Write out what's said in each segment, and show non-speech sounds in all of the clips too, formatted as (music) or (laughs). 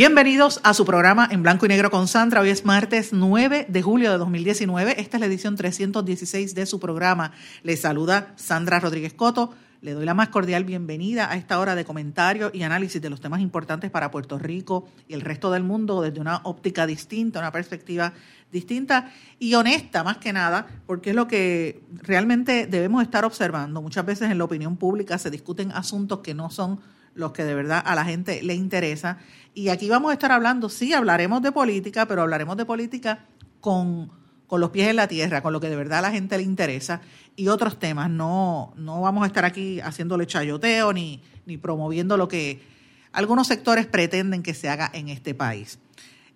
Bienvenidos a su programa en blanco y negro con Sandra. Hoy es martes 9 de julio de 2019. Esta es la edición 316 de su programa. Les saluda Sandra Rodríguez Coto. Le doy la más cordial bienvenida a esta hora de comentario y análisis de los temas importantes para Puerto Rico y el resto del mundo desde una óptica distinta, una perspectiva distinta y honesta más que nada, porque es lo que realmente debemos estar observando. Muchas veces en la opinión pública se discuten asuntos que no son los que de verdad a la gente le interesa. Y aquí vamos a estar hablando, sí, hablaremos de política, pero hablaremos de política con, con los pies en la tierra, con lo que de verdad a la gente le interesa y otros temas. No, no vamos a estar aquí haciéndole chayoteo ni, ni promoviendo lo que algunos sectores pretenden que se haga en este país.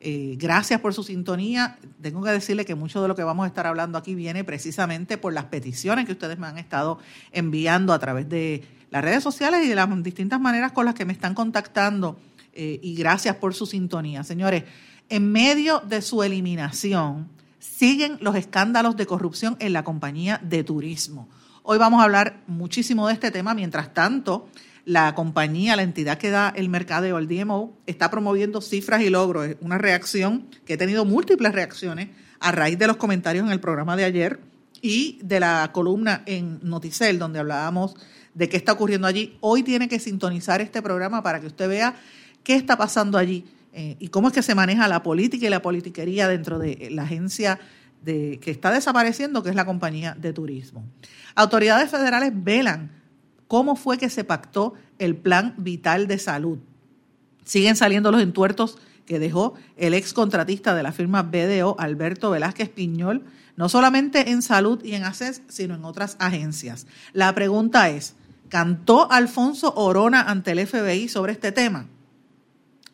Eh, gracias por su sintonía. Tengo que decirle que mucho de lo que vamos a estar hablando aquí viene precisamente por las peticiones que ustedes me han estado enviando a través de las redes sociales y de las distintas maneras con las que me están contactando. Eh, y gracias por su sintonía. Señores, en medio de su eliminación, siguen los escándalos de corrupción en la compañía de turismo. Hoy vamos a hablar muchísimo de este tema. Mientras tanto, la compañía, la entidad que da el mercado, el DMO, está promoviendo cifras y logros. Una reacción que ha tenido múltiples reacciones a raíz de los comentarios en el programa de ayer y de la columna en Noticel, donde hablábamos de qué está ocurriendo allí. Hoy tiene que sintonizar este programa para que usted vea qué está pasando allí eh, y cómo es que se maneja la política y la politiquería dentro de la agencia que está desapareciendo, que es la compañía de turismo. Autoridades federales velan cómo fue que se pactó el plan vital de salud. Siguen saliendo los entuertos que dejó el ex contratista de la firma BDO, Alberto Velázquez Piñol, no solamente en salud y en ACES, sino en otras agencias. La pregunta es, ¿cantó Alfonso Orona ante el FBI sobre este tema?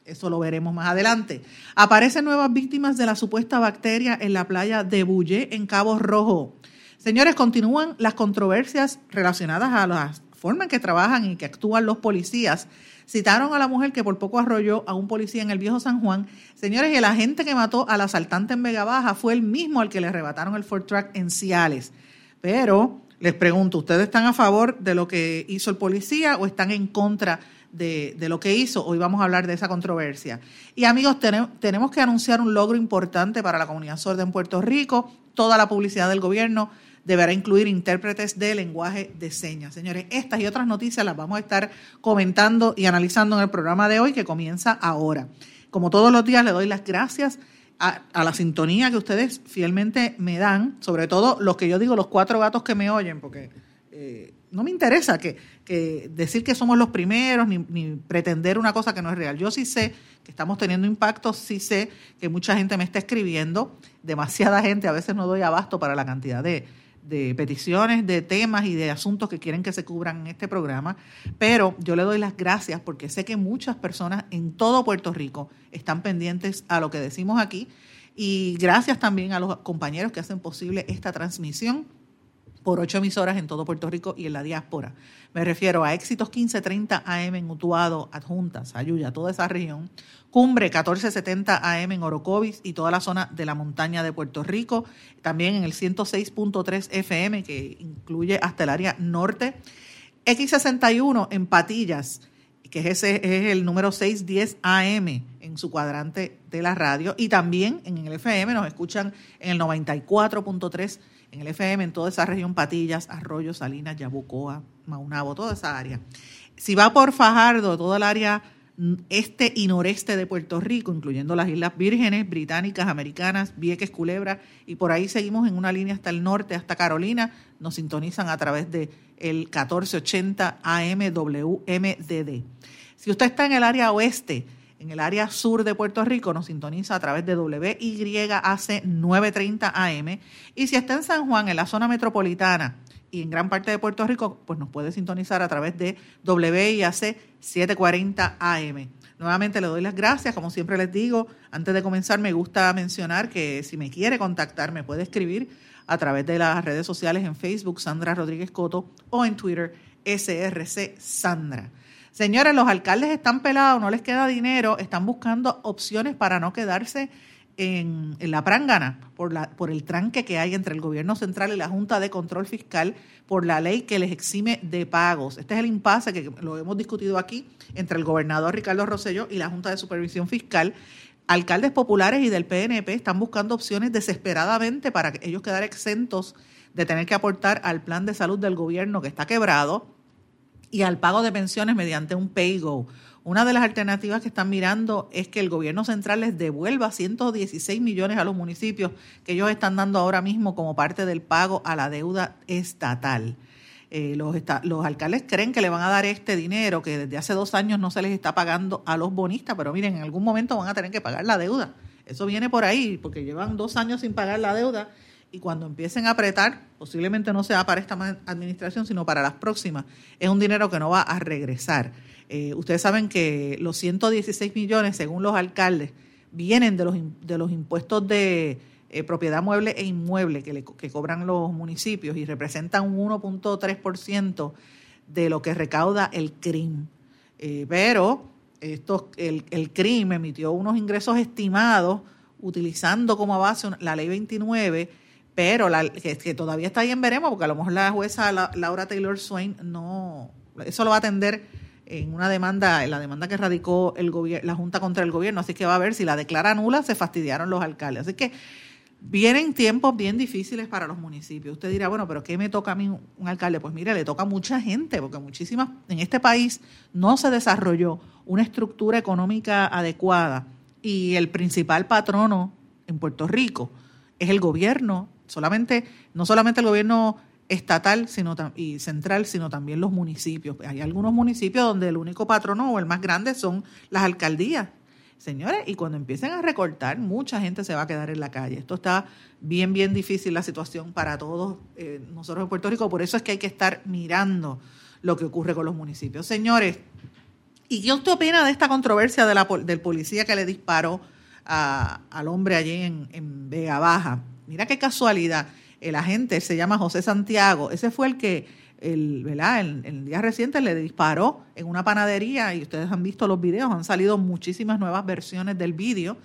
Eso lo veremos más adelante. Aparecen nuevas víctimas de la supuesta bacteria en la playa de Bulle, en Cabo Rojo. Señores, continúan las controversias relacionadas a las forma en que trabajan y que actúan los policías. Citaron a la mujer que por poco arrolló a un policía en el viejo San Juan. Señores, el agente que mató al asaltante en Vega Baja fue el mismo al que le arrebataron el Ford Track en Ciales. Pero les pregunto, ¿ustedes están a favor de lo que hizo el policía o están en contra de, lo que hizo? Hoy vamos a hablar de esa controversia. Y amigos, tenemos que anunciar un logro importante para la comunidad sorda en Puerto Rico. Toda la publicidad del gobierno deberá incluir intérpretes de lenguaje de señas. Señores, estas y otras noticias las vamos a estar comentando y analizando en el programa de hoy que comienza ahora. Como todos los días, le doy las gracias a, la sintonía que ustedes fielmente me dan, sobre todo los que yo digo, los cuatro gatos que me oyen, porque eh, no me interesa que, decir que somos los primeros ni, ni, pretender una cosa que no es real. Yo sí sé que estamos teniendo impacto, sí sé que mucha gente me está escribiendo, demasiada gente, a veces no doy abasto para la cantidad de, de peticiones, de temas y de asuntos que quieren que se cubran en este programa, pero yo le doy las gracias porque sé que muchas personas en todo Puerto Rico están pendientes a lo que decimos aquí y gracias también a los compañeros que hacen posible esta transmisión por ocho emisoras en todo Puerto Rico y en la diáspora. Me refiero a Éxitos 1530 AM en Utuado, Adjuntas, Ayuya, toda esa región, Cumbre 1470 AM en Orocovis y toda la zona de la montaña de Puerto Rico, también en el 106.3 FM que incluye hasta el área norte, X61 en Patillas, que ese es el número 610 AM en su cuadrante de la radio, y también en el FM nos escuchan en el 94.3 en el FM, en toda esa región, Patillas, Arroyo, Salinas, Yabucoa, Maunabo, toda esa área. Si va por Fajardo, toda el área este y noreste de Puerto Rico, incluyendo las Islas Vírgenes, Británicas, Americanas, Vieques, Culebra, y por ahí seguimos en una línea hasta el norte, hasta Carolina, nos sintonizan a través de el 1480 AM WMDD. Si usted está en el área oeste, en el área sur de Puerto Rico, nos sintoniza a través de WYAC 930 AM. Y si está en San Juan, en la zona metropolitana, y en gran parte de Puerto Rico, pues nos puede sintonizar a través de WIAC 740 AM. Nuevamente le doy las gracias, como siempre les digo, antes de comenzar me gusta mencionar que si me quiere contactar me puede escribir a través de las redes sociales en Facebook Sandra Rodríguez Coto o en Twitter SRC Sandra. Señores, los alcaldes están pelados, no les queda dinero, están buscando opciones para no quedarse en, la prángana por, el tranque que hay entre el gobierno central y la Junta de Control Fiscal por la ley que les exime de pagos. Este es el impasse que lo hemos discutido aquí entre el gobernador Ricardo Rosselló y la Junta de Supervisión Fiscal. Alcaldes populares y del PNP están buscando opciones desesperadamente para ellos quedar exentos de tener que aportar al plan de salud del gobierno que está quebrado y al pago de pensiones mediante un pay-go una de las alternativas que están mirando es que el gobierno central les devuelva 116 millones a los municipios que ellos están dando ahora mismo como parte del pago a la deuda estatal. Eh, los, los alcaldes creen que le van a dar este dinero que desde hace dos años no se les está pagando a los bonistas, pero miren, en algún momento van a tener que pagar la deuda. Eso viene por ahí, porque llevan dos años sin pagar la deuda y cuando empiecen a apretar, posiblemente no sea para esta administración, sino para las próximas, es un dinero que no va a regresar. Eh, ustedes saben que los 116 millones, según los alcaldes, vienen de los, de los impuestos de eh, propiedad mueble e inmueble que, cobran los municipios y representan un 1.3% de lo que recauda el CRIM. Eh, pero estos, el, el CRIM emitió unos ingresos estimados utilizando como base la ley 29, pero la, que, todavía está ahí en veremos, porque a lo mejor la jueza Laura Taylor Swain no, eso lo va a atender en una demanda, en la demanda que radicó el la Junta contra el gobierno, así que va a ver si la declara nula, se fastidiaron los alcaldes. Así que vienen tiempos bien difíciles para los municipios. Usted dirá, bueno, pero ¿qué me toca a mí un alcalde? Pues mire, le toca a mucha gente, porque muchísimas, en este país no se desarrolló una estructura económica adecuada y el principal patrono en Puerto Rico es el gobierno, solamente, no solamente el gobierno estatal sino y central, sino también los municipios. Hay algunos municipios donde el único patrono o el más grande son las alcaldías. Señores, y cuando empiecen a recortar, mucha gente se va a quedar en la calle. Esto está bien, bien difícil la situación para todos eh, nosotros en Puerto Rico. Por eso es que hay que estar mirando lo que ocurre con los municipios. Señores, ¿y qué usted opina de esta controversia de la, del policía que le disparó al hombre allí en Vega Baja? Mira qué casualidad el agente se llama José Santiago, ese fue el que el, ¿verdad? En, el día reciente le disparó en una panadería y ustedes han visto los videos, han salido muchísimas nuevas versiones del vídeo.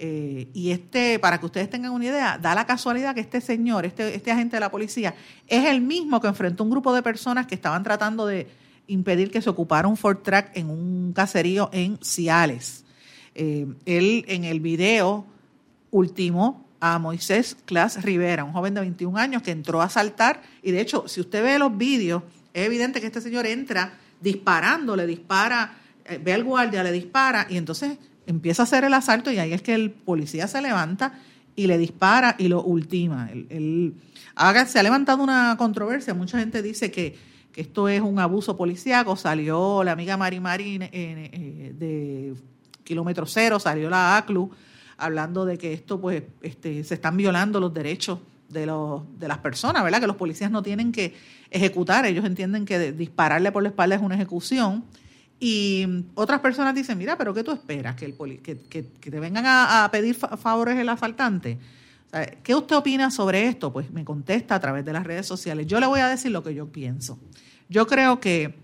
Eh, y este, para que ustedes tengan una idea, da la casualidad que este señor, este, este agente de la policía, es el mismo que enfrentó un grupo de personas que estaban tratando de impedir que se ocupara un Ford Track en un caserío en Ciales. Eh, él en el video último a Moisés Clas Rivera, un joven de 21 años que entró a saltar y de hecho, si usted ve los vídeos, es evidente que este señor entra disparando, le dispara, eh, ve al guardia, le dispara y entonces empieza a hacer el asalto y ahí es que el policía se levanta y le dispara y lo ultima. ahora se ha levantado una controversia, mucha gente dice que, esto es un abuso policíaco, salió la amiga Mari Mari eh, de kilómetro cero, salió la ACLU hablando de que esto, pues, este, se están violando los derechos de, los, de las personas, ¿verdad? Que los policías no tienen que ejecutar, ellos entienden que dispararle por la espalda es una ejecución. Y otras personas dicen, mira, pero ¿qué tú esperas? ¿Que, el que, que, te vengan a, pedir favores el asaltante? ¿Qué usted opina sobre esto? Pues me contesta a través de las redes sociales. Yo le voy a decir lo que yo pienso. Yo creo que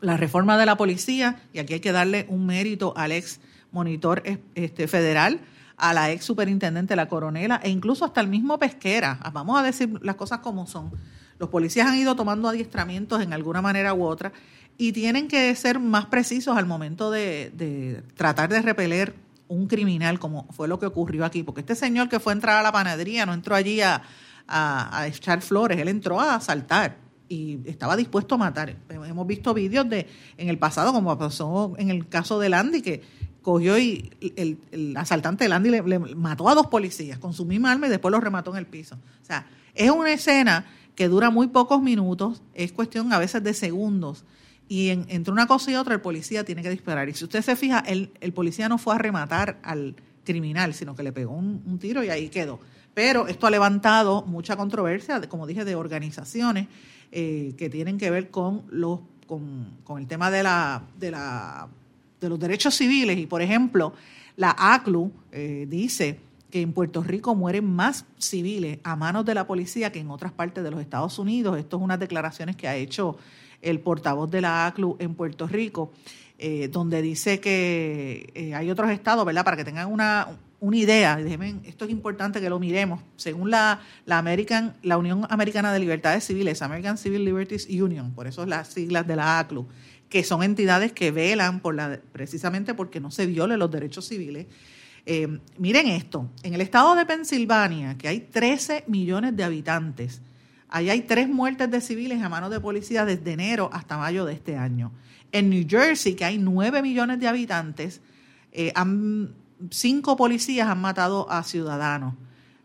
la reforma de la policía, y aquí hay que darle un mérito al ex monitor este, federal, a la ex superintendente, la coronela, e incluso hasta el mismo pesquera. Vamos a decir las cosas como son. Los policías han ido tomando adiestramientos en alguna manera u otra y tienen que ser más precisos al momento de, tratar de repeler un criminal, como fue lo que ocurrió aquí. Porque este señor que fue a entrar a la panadería no entró allí a, a echar flores, él entró a asaltar y estaba dispuesto a matar. Hemos visto vídeos de en el pasado, como pasó en el caso de Landy, que cogió y el, asaltante de Landy le, mató a dos policías con su misma arma y después los remató en el piso. O sea, es una escena que dura muy pocos minutos, es cuestión a veces de segundos. Y entre una cosa y otra el policía tiene que disparar. Y si usted se fija, el, policía no fue a rematar al criminal, sino que le pegó un, tiro y ahí quedó. Pero esto ha levantado mucha controversia, como dije, de organizaciones eh, que tienen que ver con los con, el tema de la, de la de los derechos civiles y por ejemplo la ACLU eh, dice que en Puerto Rico mueren más civiles a manos de la policía que en otras partes de los Estados Unidos. Esto es unas declaraciones que ha hecho el portavoz de la ACLU en Puerto Rico, eh, donde dice que eh, hay otros estados, ¿verdad? Para que tengan una, una idea, esto es importante que lo miremos, según la, la, American, la Unión Americana de Libertades Civiles, American Civil Liberties Union, por eso es las siglas de la ACLU, que son entidades que velan precisamente porque no se violen los derechos civiles eh, miren esto, en el estado de Pensilvania, que hay 13 millones de habitantes, ahí hay tres muertes de civiles a manos de policía desde enero hasta mayo de este año. En New Jersey, que hay 9 millones de habitantes, eh, cinco policías han matado a ciudadanos.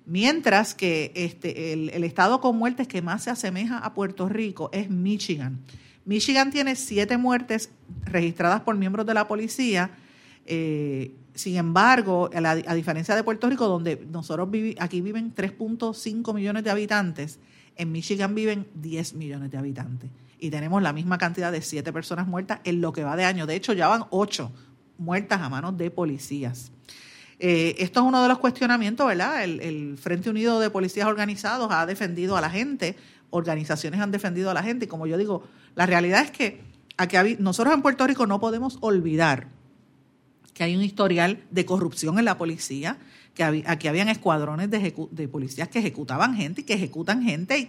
Mientras que este, el, estado con muertes que más se asemeja a Puerto Rico es Michigan. Michigan tiene siete muertes registradas por miembros de la policía. Eh, sin embargo, a, diferencia de Puerto Rico, donde nosotros aquí viven 3.5 millones de habitantes, en Michigan viven 10 millones de habitantes. Y tenemos la misma cantidad de 7 personas muertas en lo que va de año. De hecho, ya van 8 muertas a manos de policías. Eh, esto es uno de los cuestionamientos, ¿verdad? El, Frente Unido de Policías Organizados ha defendido a la gente, organizaciones han defendido a la gente. Y como yo digo, la realidad es que aquí, nosotros en Puerto Rico no podemos olvidar que hay un historial de corrupción en la policía, que aquí habían escuadrones de, policías que ejecutaban gente y que ejecutan gente y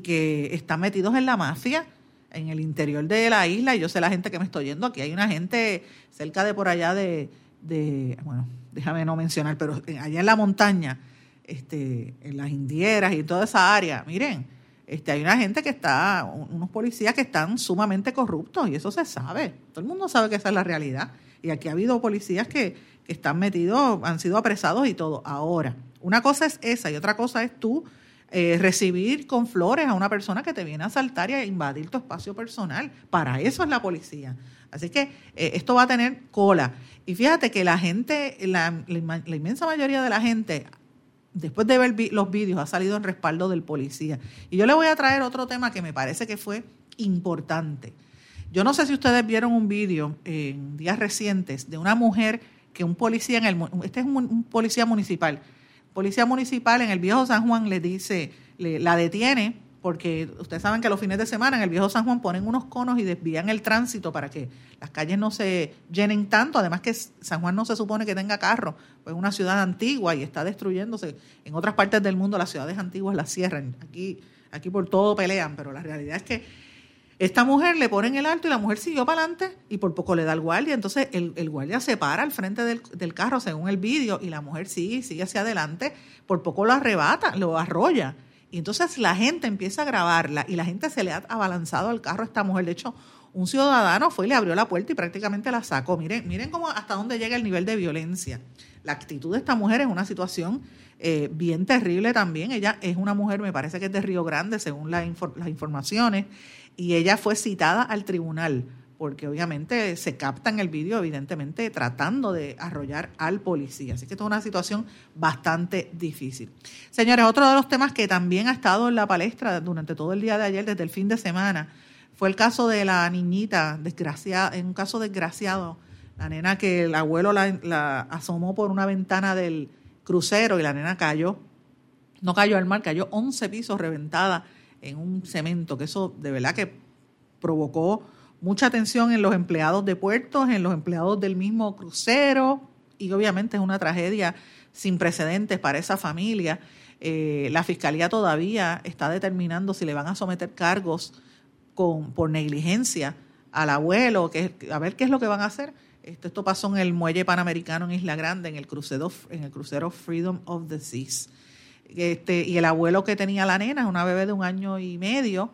que, están metidos en la mafia en el interior de la isla. Y yo sé la gente que me estoy yendo, aquí hay una gente cerca de por allá de, bueno, déjame no mencionar, pero allá en la montaña, este, en las indieras y toda esa área, miren, este, hay una gente que está, unos policías que están sumamente corruptos y eso se sabe. Todo el mundo sabe que esa es la realidad. Y aquí ha habido policías que, están metidos, han sido apresados y todo. Ahora, una cosa es esa y otra cosa es tú eh, recibir con flores a una persona que te viene a asaltar y a invadir tu espacio personal. Para eso es la policía. Así que eh, esto va a tener cola. Y fíjate que la gente, la, la, inmensa mayoría de la gente, después de ver los vídeos, ha salido en respaldo del policía. Y yo le voy a traer otro tema que me parece que fue importante. Yo no sé si ustedes vieron un vídeo en días recientes de una mujer que un policía en el este es un, policía municipal, policía municipal en el viejo San Juan le dice, la detiene porque ustedes saben que los fines de semana en el viejo San Juan ponen unos conos y desvían el tránsito para que las calles no se llenen tanto, además que San Juan no se supone que tenga carro, pues es una ciudad antigua y está destruyéndose. En otras partes del mundo las ciudades antiguas las cierran, aquí aquí por todo pelean, pero la realidad es que esta mujer le ponen el alto y la mujer siguió para adelante y por poco le da el guardia. Entonces el, guardia se para al frente del, carro según el vídeo y la mujer sigue sigue hacia adelante. Por poco lo arrebata, lo arrolla. Y entonces la gente empieza a grabarla y la gente se le ha abalanzado al carro a esta mujer. De hecho, un ciudadano fue y le abrió la puerta y prácticamente la sacó. Miren, miren cómo hasta dónde llega el nivel de violencia. La actitud de esta mujer es una situación eh, bien terrible también. Ella es una mujer, me parece que es de Río Grande, según las informaciones y ella fue citada al tribunal porque obviamente se capta en el vídeo, evidentemente, tratando de arrollar al policía. Así que esto es una situación bastante difícil. Señores, otro de los temas que también ha estado en la palestra durante todo el día de ayer, desde el fin de semana, fue el caso de la niñita desgraciada, en un caso desgraciado, la nena que el abuelo la, la asomó por una ventana del crucero y la nena cayó, no cayó al mar, cayó 11 pisos reventada en un cemento, que eso de verdad que provocó mucha tensión en los empleados de puertos, en los empleados del mismo crucero, y obviamente es una tragedia sin precedentes para esa familia. Eh, la fiscalía todavía está determinando si le van a someter cargos con, por negligencia al abuelo, que, a ver qué es lo que van a hacer. Esto, esto pasó en el muelle panamericano en Isla Grande, en el crucero, en el crucero Freedom of the Seas. Este, y el abuelo que tenía la nena, una bebé de un año y medio,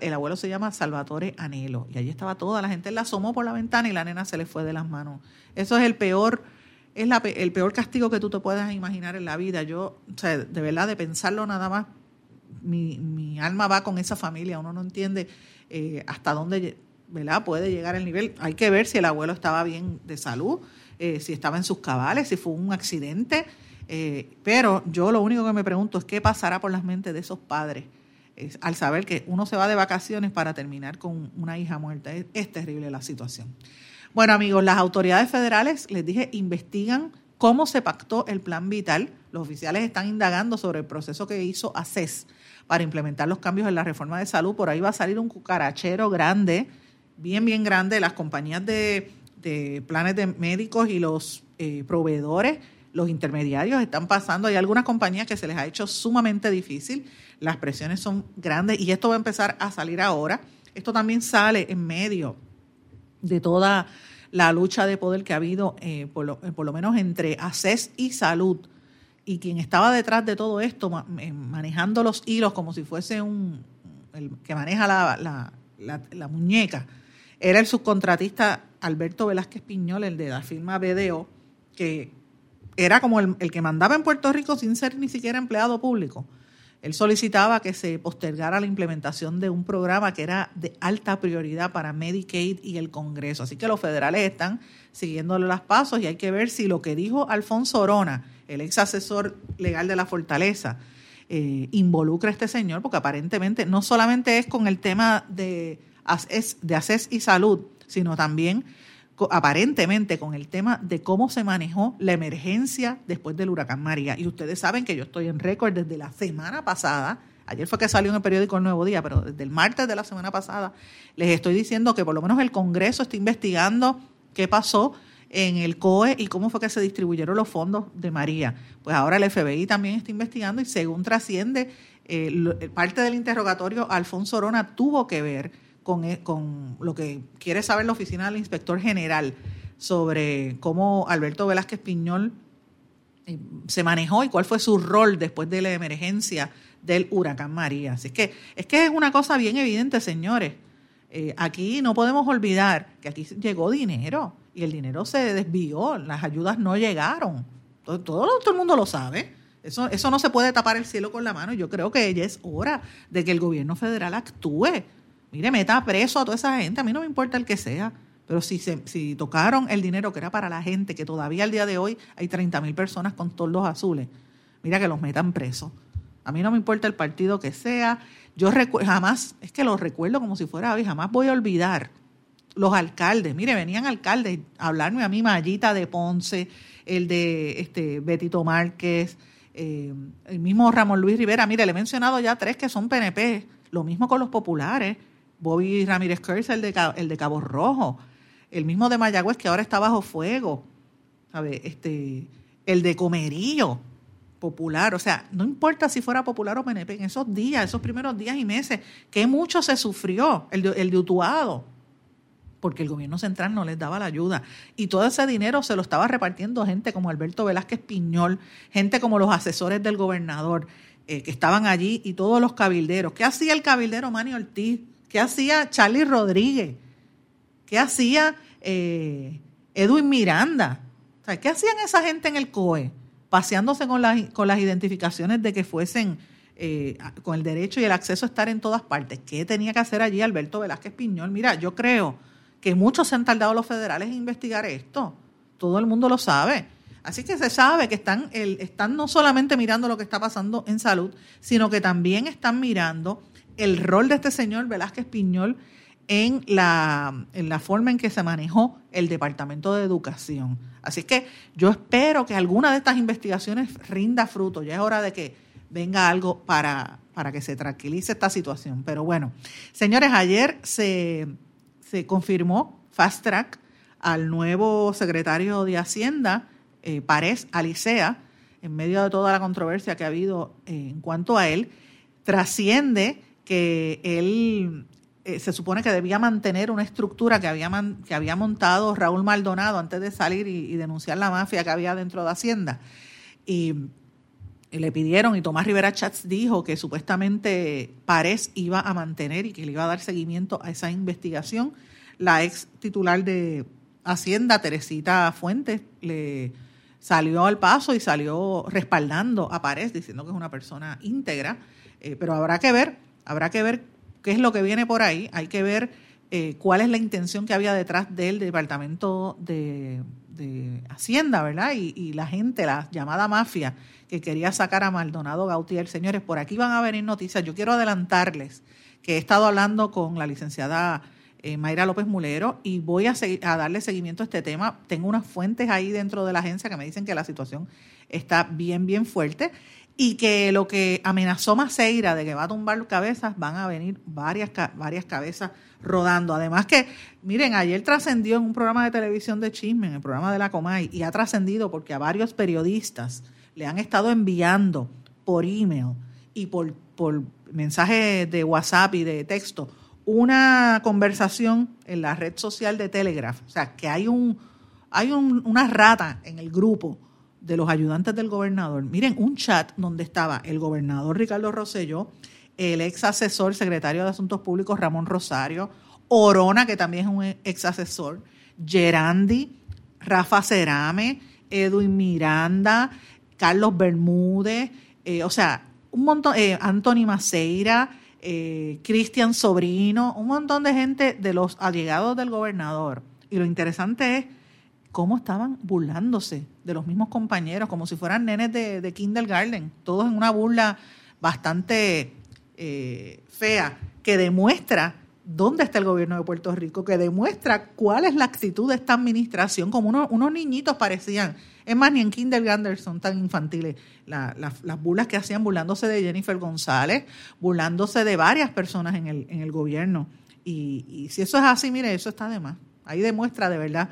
el abuelo se llama Salvatore Anelo. Y allí estaba toda la gente, la asomó por la ventana y la nena se le fue de las manos. Eso es el peor, es el peor castigo que tú te puedas imaginar en la vida. Yo, o sea, de verdad, de pensarlo nada más, mi, alma va con esa familia. Uno no entiende eh, hasta dónde ¿verdad? Puede llegar al nivel. Hay que ver si el abuelo estaba bien de salud, eh, si estaba en sus cabales, si fue un accidente. Eh, pero yo lo único que me pregunto es qué pasará por las mentes de esos padres al saber que uno se va de vacaciones para terminar con una hija muerta. Es, terrible la situación. Bueno, amigos, las autoridades federales, les dije, investigan cómo se pactó el plan vital. Los oficiales están indagando sobre el proceso que hizo ACES para implementar los cambios en la reforma de salud. Por ahí va a salir un cucarachero grande, bien, bien grande. Las compañías de, planes de médicos y los eh, proveedores, los intermediarios están pasando. Hay algunas compañías que se les ha hecho sumamente difícil. Las presiones son grandes y esto va a empezar a salir ahora. Esto también sale en medio de toda la lucha de poder que ha habido, eh, por, lo, por, lo, menos entre ACES y Salud, y quien estaba detrás de todo esto, eh, manejando los hilos como si fuese un el que maneja la, la, muñeca, era el subcontratista Alberto Velázquez Piñol, el de la firma BDO, que era como el, el, que mandaba en Puerto Rico sin ser ni siquiera empleado público. Él solicitaba que se postergara la implementación de un programa que era de alta prioridad para Medicaid y el Congreso. Así que los federales están siguiéndole los pasos y hay que ver si lo que dijo Alfonso Orona, el ex asesor legal de la Fortaleza, eh, involucra a este señor, porque aparentemente no solamente es con el tema de de ACES y salud, sino también aparentemente con el tema de cómo se manejó la emergencia después del huracán María. Y ustedes saben que yo estoy en récord desde la semana pasada. Ayer fue que salió en el periódico El Nuevo Día, pero desde el martes de la semana pasada les estoy diciendo que por lo menos el Congreso está investigando qué pasó en el COE y cómo fue que se distribuyeron los fondos de María. Pues ahora el FBI también está investigando y según trasciende, eh, parte del interrogatorio, Alfonso Orona tuvo que ver con, e, con lo que quiere saber la oficina del inspector general sobre cómo Alberto Velázquez Piñol eh, se manejó y cuál fue su rol después de la emergencia del huracán María. Así que es que es una cosa bien evidente, señores. Eh, aquí no podemos olvidar que aquí llegó dinero y el dinero se desvió, las ayudas no llegaron. Todo, todo, el mundo lo sabe. Eso, eso no se puede tapar el cielo con la mano. Yo creo que ya es hora de que el gobierno federal actúe. Mire, meta preso a toda esa gente. A mí no me importa el que sea. Pero si, se, si tocaron el dinero que era para la gente, que todavía al día de hoy hay 30 mil personas con toldos azules, mira que los metan presos. A mí no me importa el partido que sea. Yo jamás, es que lo recuerdo como si fuera hoy, jamás voy a olvidar los alcaldes, mire, venían alcaldes a hablarme a mí, Mayita de Ponce, el de este Betito Márquez, eh, el mismo Ramón Luis Rivera, mire, le he mencionado ya tres que son PNP, lo mismo con los populares, Bobby Ramírez Kurz, el de, el de Cabo Rojo, el mismo de Mayagüez que ahora está bajo fuego, ¿sabe? Este, el de Comerío, popular, o sea, no importa si fuera popular o PNP, en esos días, esos primeros días y meses, que mucho se sufrió, el de, el de Utuado, porque el gobierno central no les daba la ayuda. Y todo ese dinero se lo estaba repartiendo gente como Alberto Velázquez Piñol, gente como los asesores del gobernador eh, que estaban allí y todos los cabilderos. ¿Qué hacía el cabildero Manny Ortiz? ¿Qué hacía Charlie Rodríguez? ¿Qué hacía eh, Edwin Miranda? ¿Qué hacían esa gente en el COE? Paseándose con, las, con las identificaciones de que fuesen eh, con el derecho y el acceso a estar en todas partes. ¿Qué tenía que hacer allí Alberto Velázquez Piñol? Mira, yo creo que muchos se han tardado los federales en investigar esto. Todo el mundo lo sabe. Así que se sabe que están, el, están no solamente mirando lo que está pasando en salud, sino que también están mirando el rol de este señor Velázquez Piñol en la, en la forma en que se manejó el Departamento de Educación. Así que yo espero que alguna de estas investigaciones rinda fruto. Ya es hora de que venga algo para, para que se tranquilice esta situación. Pero bueno, señores, ayer se se confirmó fast track al nuevo secretario de Hacienda, eh, Párez Alicea, en medio de toda la controversia que ha habido en cuanto a él, trasciende que él eh, se supone que debía mantener una estructura que había, que había montado Raúl Maldonado antes de salir y, denunciar la mafia que había dentro de Hacienda. Y, le pidieron, y Tomás Rivera Chats dijo que supuestamente Párez iba a mantener y que le iba a dar seguimiento a esa investigación la ex titular de Hacienda, Teresita Fuentes, le salió al paso y salió respaldando a Párez, diciendo que es una persona íntegra, eh, pero habrá que ver, habrá que ver qué es lo que viene por ahí, hay que ver eh, cuál es la intención que había detrás del Departamento de, Hacienda, ¿verdad? Y, la gente, la llamada mafia, que quería sacar a Maldonado Gautier. Señores, por aquí van a venir noticias. Yo quiero adelantarles que he estado hablando con la licenciada eh, Mayra López Mulero y voy a, a darle seguimiento a este tema. Tengo unas fuentes ahí dentro de la agencia que me dicen que la situación está bien, bien fuerte y que lo que amenazó Maceira de que va a tumbar cabezas, van a venir varias, varias cabezas rodando. Además que, miren, ayer trascendió en un programa de televisión de chisme, en el programa de la Comay, y ha trascendido porque a varios periodistas le han estado enviando por email y por, por mensaje de WhatsApp y de texto una conversación en la red social de Telegraph. O sea, que hay un hay una rata en el grupo de los ayudantes del gobernador. Miren, un chat donde estaba el gobernador Ricardo Rosselló, el ex asesor secretario de Asuntos Públicos Ramón Rosario, Orona, que también es un ex asesor, Gerandi, Rafa Cerame, Edwin Miranda, Carlos Bermúdez, eh, o sea, un montón, eh, Anthony Maceira, eh, Cristian Sobrino, un montón de gente de los allegados del gobernador. Y lo interesante es cómo estaban burlándose de los mismos compañeros, como si fueran nenes de, de kindergarten, todos en una burla bastante eh, fea, que demuestra dónde está el gobierno de Puerto Rico, que demuestra cuál es la actitud de esta administración, como unos niñitos parecían. Es más, ni en kindergarten son tan infantiles. las burlas que hacían burlándose de Jennifer González, burlándose de varias personas en el, gobierno. Y si eso es así, mire, eso está de más. Ahí demuestra de verdad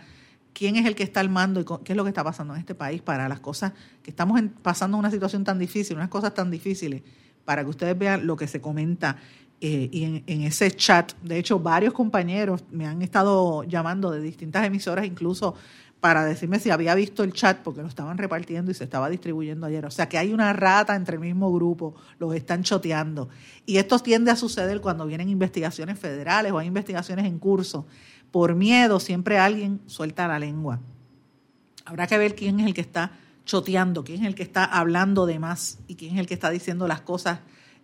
quién es el que está al mando y qué es lo que está pasando en este país para las cosas que estamos pasando una situación tan difícil, unas cosas tan difíciles, para que ustedes vean lo que se comenta eh, y en, ese chat. De hecho, varios compañeros me han estado llamando de distintas emisoras, incluso para decirme si había visto el chat, porque lo estaban repartiendo y se estaba distribuyendo ayer. O sea que hay una rata entre el mismo grupo, los están choteando. Y esto tiende a suceder cuando vienen investigaciones federales o hay investigaciones en curso por miedo siempre alguien suelta la lengua. Habrá que ver quién es el que está choteando, quién es el que está hablando de más y quién es el que está diciendo las cosas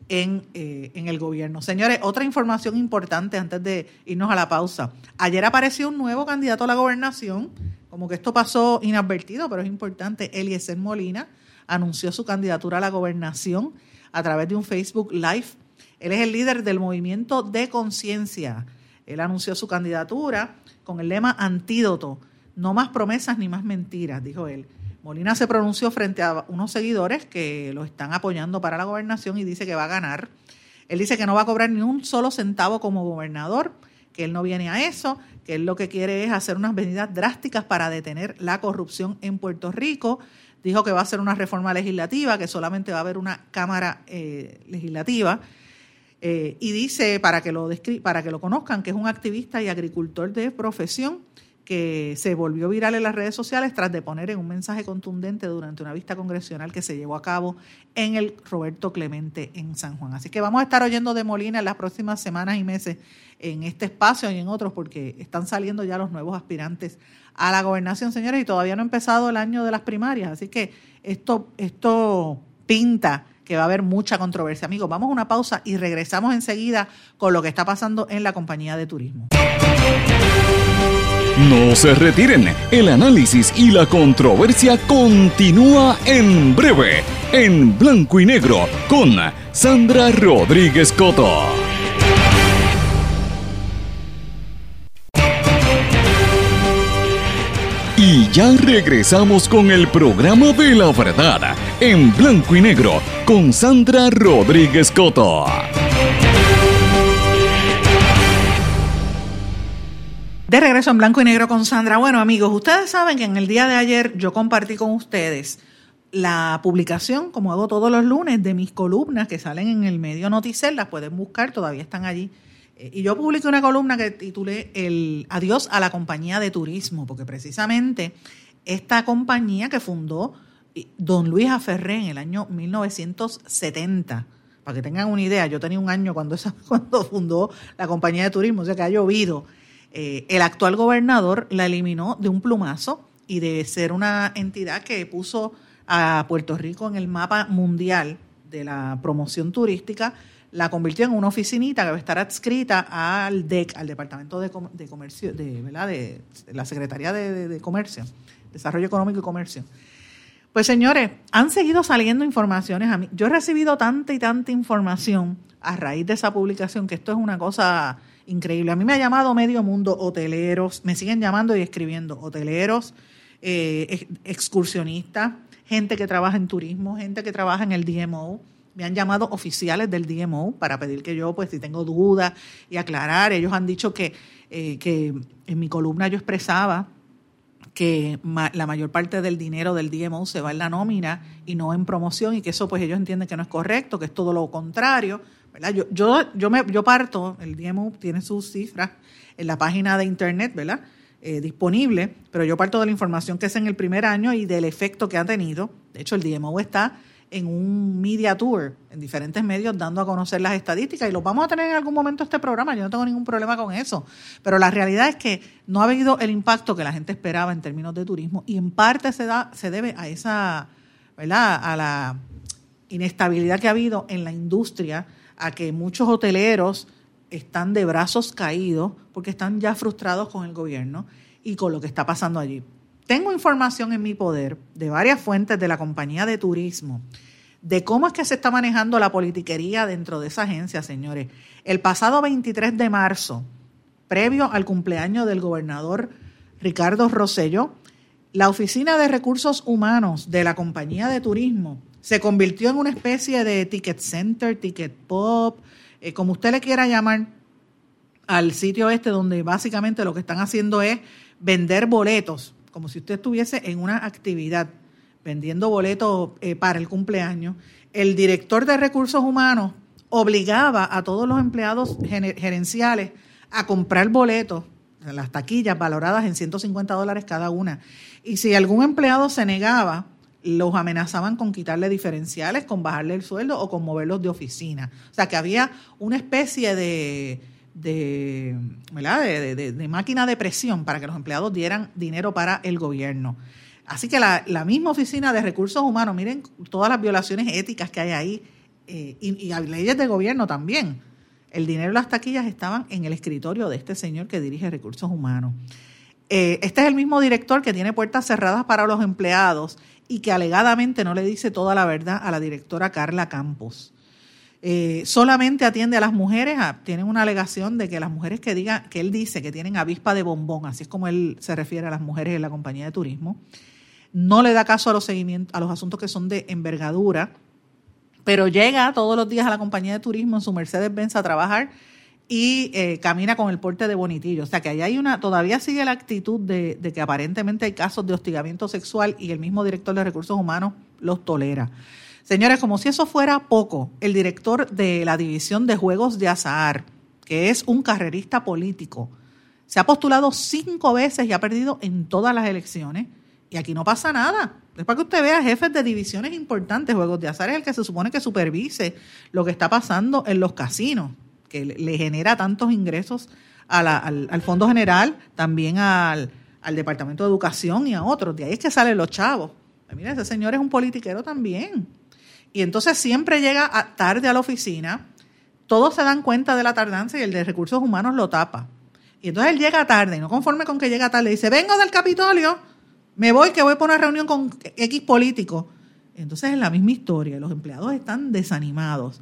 en, eh, en, el gobierno. Señores, otra información importante antes de irnos a la pausa. Ayer apareció un nuevo candidato a la gobernación, como que esto pasó inadvertido, pero es importante. Eliezer Molina anunció su candidatura a la gobernación a través de un Facebook Live. Él es el líder del movimiento de conciencia él anunció su candidatura con el lema antídoto, no más promesas ni más mentiras, dijo él. Molina se pronunció frente a unos seguidores que lo están apoyando para la gobernación y dice que va a ganar. Él dice que no va a cobrar ni un solo centavo como gobernador, que él no viene a eso, que él lo que quiere es hacer unas medidas drásticas para detener la corrupción en Puerto Rico. Dijo que va a hacer una reforma legislativa, que solamente va a haber una Cámara eh, Legislativa eh, y dice, para que, lo para que lo conozcan, que es un activista y agricultor de profesión que se volvió viral en las redes sociales tras de poner en un mensaje contundente durante una vista congresional que se llevó a cabo en el Roberto Clemente en San Juan. Así que vamos a estar oyendo de Molina en las próximas semanas y meses en este espacio y en otros porque están saliendo ya los nuevos aspirantes a la gobernación, señores, y todavía no ha empezado el año de las primarias. Así que esto, esto pinta que va a haber mucha controversia. Amigos, vamos a una pausa y regresamos enseguida con lo que está pasando en la compañía de turismo. No se retiren, el análisis y la controversia continúa en breve, en blanco y negro, con Sandra Rodríguez Coto. Y ya regresamos con el programa de la verdad, en blanco y negro, con Sandra Rodríguez Coto. De regreso en blanco y negro con Sandra. Bueno amigos, ustedes saben que en el día de ayer yo compartí con ustedes la publicación, como hago todos los lunes, de mis columnas que salen en el medio Noticel, las pueden buscar, todavía están allí y yo publiqué una columna que titulé El adiós a la compañía de turismo, porque precisamente esta compañía que fundó eh, don Luis Aferré en el año 1970, para que tengan una idea, yo tenía un año cuando, (laughs) cuando fundó la compañía de turismo, o sea que ha llovido. Eh, el actual gobernador la eliminó de un plumazo y de ser una entidad que puso a Puerto Rico en el mapa mundial de la promoción turística, la convirtió en una oficinita que va a estar adscrita al DEC, al Departamento de, Comercio, de, ¿verdad? de, la Secretaría de, Comercio, Desarrollo Económico y Comercio. Pues señores, han seguido saliendo informaciones a mí. Yo he recibido tanta y tanta información a raíz de esa publicación que esto es una cosa increíble. A mí me ha llamado medio mundo, hoteleros, me siguen llamando y escribiendo, hoteleros, eh, excursionistas, gente que trabaja en turismo, gente que trabaja en el DMO. Me han llamado oficiales del DMO para pedir que yo, pues si tengo dudas y aclarar. Ellos han dicho que, eh, que en mi columna yo expresaba que la mayor parte del dinero del DMO se va en la nómina y no en promoción y que eso pues ellos entienden que no es correcto, que es todo lo contrario. ¿verdad? Yo, yo, yo, me, yo parto, el DMO tiene sus cifras en la página de internet, ¿verdad? Eh, disponible, pero yo parto de la información que es en el primer año y del efecto que ha tenido. De hecho, el DMO está en un media tour en diferentes medios dando a conocer las estadísticas y los vamos a tener en algún momento este programa, yo no tengo ningún problema con eso, pero la realidad es que no ha habido el impacto que la gente esperaba en términos de turismo y en parte se da se debe a esa, ¿verdad? a la inestabilidad que ha habido en la industria, a que muchos hoteleros están de brazos caídos porque están ya frustrados con el gobierno y con lo que está pasando allí. Tengo información en mi poder de varias fuentes de la compañía de turismo de cómo es que se está manejando la politiquería dentro de esa agencia, señores. El pasado 23 de marzo, previo al cumpleaños del gobernador Ricardo Rosello, la Oficina de Recursos Humanos de la compañía de turismo se convirtió en una especie de ticket center, ticket pop, eh, como usted le quiera llamar, al sitio este donde básicamente lo que están haciendo es vender boletos, como si usted estuviese en una actividad vendiendo boletos eh, para el cumpleaños. El director de recursos humanos obligaba a todos los empleados gerenciales a comprar boletos, las taquillas valoradas en 150 dólares cada una. Y si algún empleado se negaba, los amenazaban con quitarle diferenciales, con bajarle el sueldo o con moverlos de oficina. O sea que había una especie de, de, de, máquina de presión para que los empleados dieran dinero para el gobierno. Así que la, misma oficina de recursos humanos, miren todas las violaciones éticas que hay ahí eh, y, y leyes de gobierno también. El dinero y las taquillas estaban en el escritorio de este señor que dirige recursos humanos. Eh, este es el mismo director que tiene puertas cerradas para los empleados y que alegadamente no le dice toda la verdad a la directora Carla Campos. Eh, solamente atiende a las mujeres, tienen una alegación de que las mujeres que diga, que él dice que tienen avispa de bombón, así es como él se refiere a las mujeres en la compañía de turismo, no le da caso a los seguimientos, a los asuntos que son de envergadura, pero llega todos los días a la compañía de turismo en su Mercedes Benz a trabajar y eh, camina con el porte de bonitillo. O sea que ahí hay una, todavía sigue la actitud de, que aparentemente hay casos de hostigamiento sexual y el mismo director de recursos humanos los tolera. Señores, como si eso fuera poco, el director de la división de juegos de azar, que es un carrerista político, se ha postulado cinco veces y ha perdido en todas las elecciones. Y aquí no pasa nada. Es para que usted vea jefes de divisiones importantes. Juegos de azar es el que se supone que supervise lo que está pasando en los casinos que le genera tantos ingresos al, Fondo General, también al, Departamento de Educación y a otros. De ahí es que salen los chavos. Mira, ese señor es un politiquero también. Y entonces siempre llega tarde a la oficina, todos se dan cuenta de la tardanza y el de recursos humanos lo tapa. Y entonces él llega tarde, y no conforme con que llega tarde, dice, vengo del Capitolio, me voy que voy por una reunión con X político. Entonces es la misma historia, los empleados están desanimados.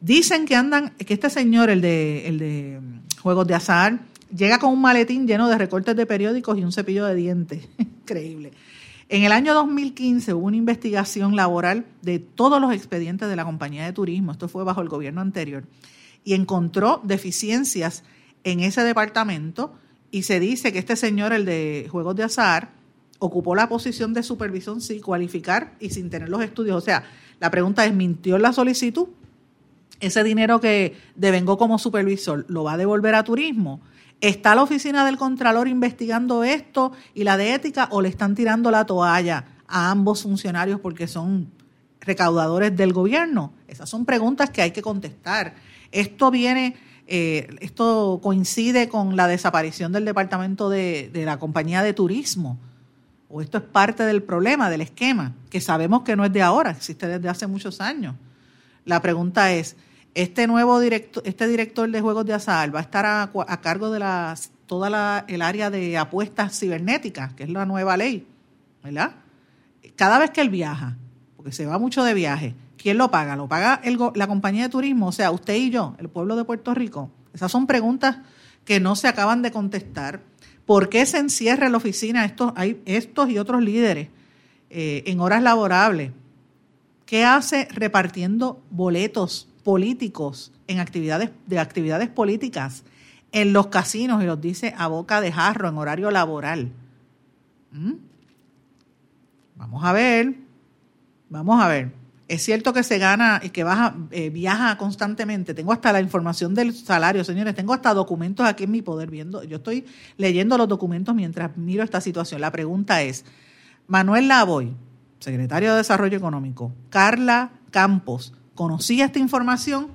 Dicen que andan, que este señor, el de, el de juegos de azar, llega con un maletín lleno de recortes de periódicos y un cepillo de dientes. (laughs) Increíble. En el año 2015 hubo una investigación laboral de todos los expedientes de la compañía de turismo, esto fue bajo el gobierno anterior, y encontró deficiencias en ese departamento y se dice que este señor, el de juegos de azar, ocupó la posición de supervisión sin cualificar y sin tener los estudios. O sea, la pregunta es, ¿mintió la solicitud? ese dinero que devengó como supervisor lo va a devolver a turismo. ¿Está la oficina del Contralor investigando esto y la de ética o le están tirando la toalla a ambos funcionarios porque son recaudadores del gobierno? Esas son preguntas que hay que contestar. Esto viene, eh, esto coincide con la desaparición del departamento de, de la compañía de turismo. O esto es parte del problema, del esquema, que sabemos que no es de ahora, existe desde hace muchos años. La pregunta es, Este nuevo director, este director de juegos de azar va a estar a, cargo de toda la, el área de apuestas cibernéticas, que es la nueva ley, ¿verdad? Cada vez que él viaja, porque se va mucho de viaje, ¿quién lo paga? ¿Lo paga la compañía de turismo? O sea, usted y yo, el pueblo de Puerto Rico. Esas son preguntas que no se acaban de contestar. ¿Por qué se encierra en la oficina estos, hay, estos y otros líderes eh, en horas laborables? ¿Qué hace repartiendo boletos políticos en actividades de actividades políticas en los casinos y los dice a boca de jarro en horario laboral. ¿Mm? Vamos a ver, vamos a ver. Es cierto que se gana y que baja, eh, viaja constantemente. Tengo hasta la información del salario, señores. Tengo hasta documentos aquí en mi poder viendo. Yo estoy leyendo los documentos mientras miro esta situación. La pregunta es, Manuel Lavoy, secretario de Desarrollo Económico, Carla Campos, ¿Conocía esta información?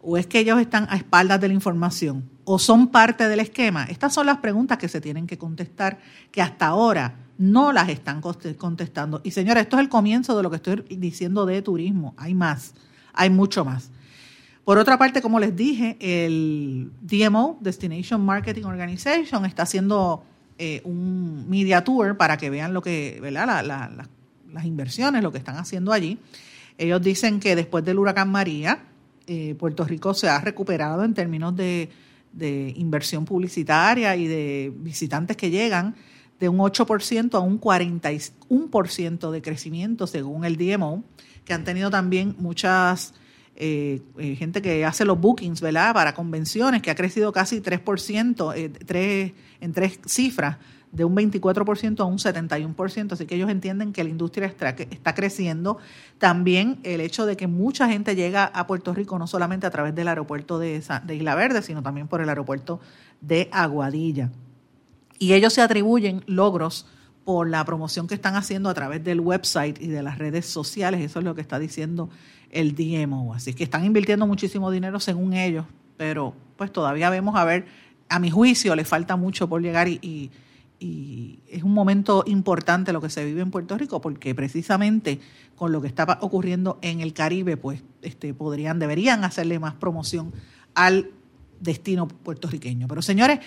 ¿O es que ellos están a espaldas de la información? ¿O son parte del esquema? Estas son las preguntas que se tienen que contestar, que hasta ahora no las están contestando. Y señora, esto es el comienzo de lo que estoy diciendo de turismo. Hay más, hay mucho más. Por otra parte, como les dije, el DMO, Destination Marketing Organization, está haciendo eh, un media tour para que vean lo que, ¿verdad? las inversiones, lo que están haciendo allí. Ellos dicen que después del huracán María, eh, Puerto Rico se ha recuperado en términos de, inversión publicitaria y de visitantes que llegan de un 8% a un 41% de crecimiento según el DMO, que han tenido también muchas eh, eh, gente que hace los bookings, ¿verdad? Para convenciones, que ha crecido casi 3%, tres, en tres cifras de un 24% a un 71%, así que ellos entienden que la industria está, creciendo. También el hecho de que mucha gente llega a Puerto Rico no solamente a través del aeropuerto de, Isla Verde, sino también por el aeropuerto de Aguadilla. Y ellos se atribuyen logros por la promoción que están haciendo a través del website y de las redes sociales, eso es lo que está diciendo el DMO. Así que están invirtiendo muchísimo dinero según ellos, pero pues todavía vemos a ver, a mi juicio le falta mucho por llegar y es un momento importante lo que se vive en Puerto Rico porque precisamente con lo que está ocurriendo en el Caribe, pues este, podrían, deberían hacerle más promoción al destino puertorriqueño. Pero señores,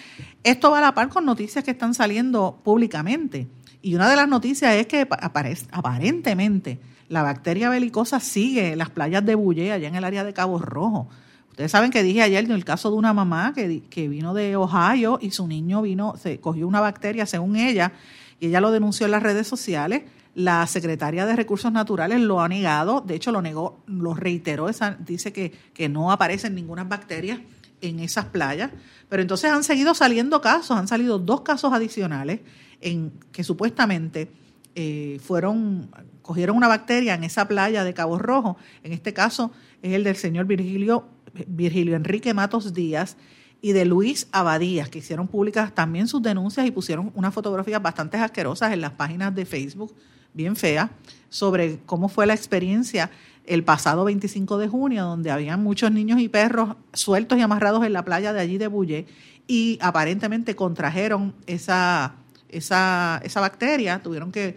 esto va a la par con noticias que están saliendo públicamente. Y una de las noticias es que aparentemente la bacteria belicosa sigue en las playas de Bulle, allá en el área de Cabo Rojo. Ustedes saben que dije ayer el caso de una mamá que, que vino de Ohio y su niño vino, se cogió una bacteria según ella, y ella lo denunció en las redes sociales. La secretaria de Recursos Naturales lo ha negado, de hecho lo negó, lo reiteró, dice que, que no aparecen ninguna bacterias en esas playas, pero entonces han seguido saliendo casos, han salido dos casos adicionales en que supuestamente eh, fueron, cogieron una bacteria en esa playa de Cabo Rojo, en este caso es el del señor Virgilio Virgilio Enrique Matos Díaz y de Luis Abadías, que hicieron públicas también sus denuncias y pusieron unas fotografías bastante asquerosas en las páginas de Facebook, bien feas, sobre cómo fue la experiencia el pasado 25 de junio, donde habían muchos niños y perros sueltos y amarrados en la playa de allí de Bulle y aparentemente contrajeron esa, esa, bacteria, tuvieron que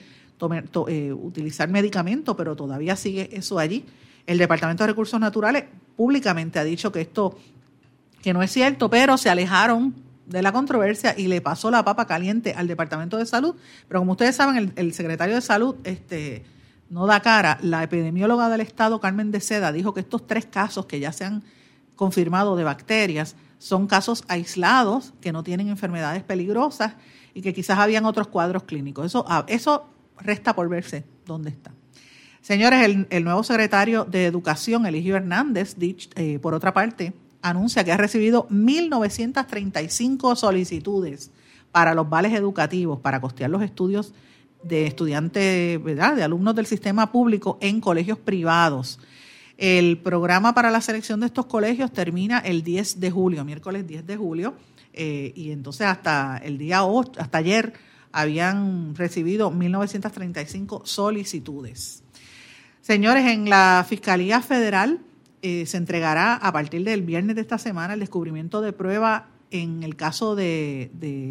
eh, utilizar medicamentos, pero todavía sigue eso allí. El Departamento de Recursos Naturales públicamente ha dicho que esto que no es cierto, pero se alejaron de la controversia y le pasó la papa caliente al Departamento de Salud. Pero como ustedes saben, el, secretario de Salud este, no da cara. La epidemióloga del Estado, Carmen de Seda, dijo que estos tres casos que ya se han confirmado de bacterias son casos aislados que no tienen enfermedades peligrosas y que quizás habían otros cuadros clínicos. Eso, ah, eso resta por verse dónde está. Señores, el, nuevo secretario de Educación, Eligio Hernández, eh, por otra parte, anuncia que ha recibido 1.935 solicitudes para los vales educativos, para costear los estudios de estudiantes, ¿verdad?, de alumnos del sistema público en colegios privados. El programa para la selección de estos colegios termina el 10 de julio, miércoles 10 de julio, eh, y entonces hasta el día 8, hasta ayer habían recibido 1.935 solicitudes. Señores, en la Fiscalía Federal eh, se entregará a partir del viernes de esta semana el descubrimiento de prueba en el caso de,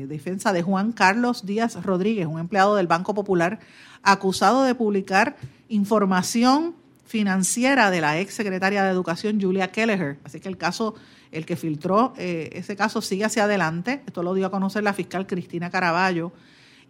defensa de Juan Carlos Díaz Rodríguez, un empleado del Banco Popular, acusado de publicar información financiera de la ex secretaria de Educación Julia Kelleher. Así que el caso, el que filtró eh, ese caso sigue hacia adelante. Esto lo dio a conocer la fiscal Cristina Caraballo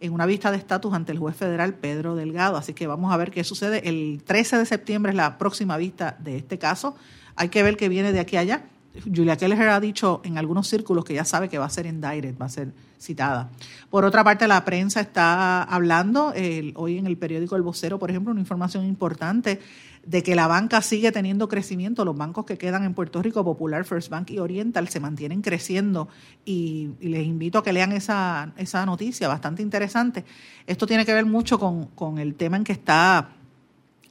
en una vista de estatus ante el juez federal Pedro Delgado. Así que vamos a ver qué sucede. El 13 de septiembre es la próxima vista de este caso. Hay que ver qué viene de aquí a allá. Julia Keller ha dicho en algunos círculos que ya sabe que va a ser en direct, va a ser citada. Por otra parte, la prensa está hablando, hoy en el periódico El Vocero, por ejemplo, una información importante de que la banca sigue teniendo crecimiento. Los bancos que quedan en Puerto Rico, Popular, First Bank y Oriental, se mantienen creciendo y, les invito a que lean esa, esa noticia, bastante interesante. Esto tiene que ver mucho con, con el tema en que está